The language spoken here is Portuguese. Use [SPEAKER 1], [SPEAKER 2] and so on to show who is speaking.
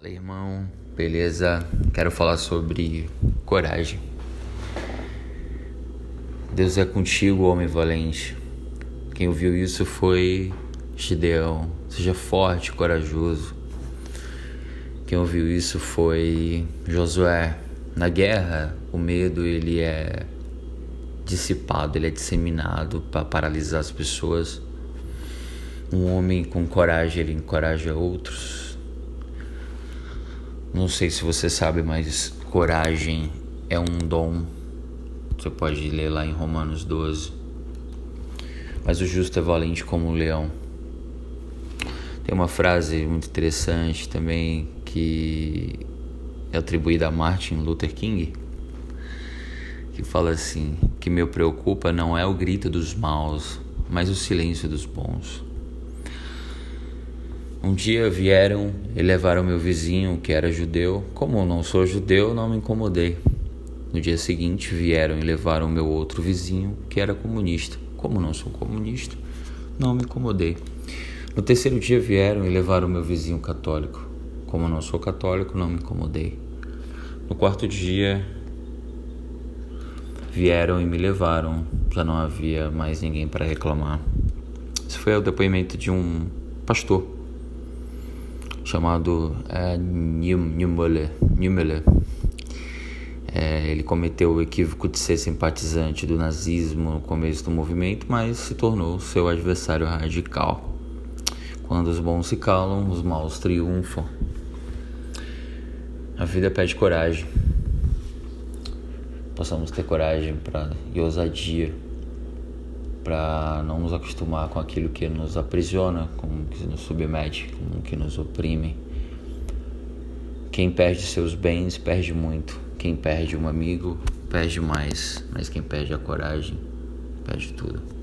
[SPEAKER 1] Fala irmão, beleza? Quero falar sobre coragem. Deus é contigo, homem valente. Quem ouviu isso foi Gideão. Seja forte corajoso. Quem ouviu isso foi Josué. Na guerra, o medo ele é dissipado, ele é disseminado para paralisar as pessoas. Um homem com coragem, ele encoraja outros. Não sei se você sabe, mas coragem é um dom. Você pode ler lá em Romanos 12. Mas o justo é valente como um leão. Tem uma frase muito interessante também que é atribuída a Martin Luther King, que fala assim: que me preocupa não é o grito dos maus, mas o silêncio dos bons. Um dia vieram e levaram meu vizinho, que era judeu. Como eu não sou judeu, não me incomodei. No dia seguinte vieram e levaram meu outro vizinho, que era comunista. Como não sou comunista, não me incomodei. No terceiro dia vieram e levaram meu vizinho católico. Como não sou católico, não me incomodei. No quarto dia vieram e me levaram. Já não havia mais ninguém para reclamar. Esse foi o depoimento de um pastor chamado é, Niemöller. É, ele cometeu o equívoco de ser simpatizante do nazismo no começo do movimento, mas se tornou seu adversário radical. Quando os bons se calam, os maus triunfam. A vida pede coragem. Possamos ter coragem pra, e ousadia para não nos acostumar com aquilo que nos aprisiona, com que nos submete, com que nos oprime. Quem perde seus bens perde muito. Quem perde um amigo perde mais, mas quem perde a coragem perde tudo.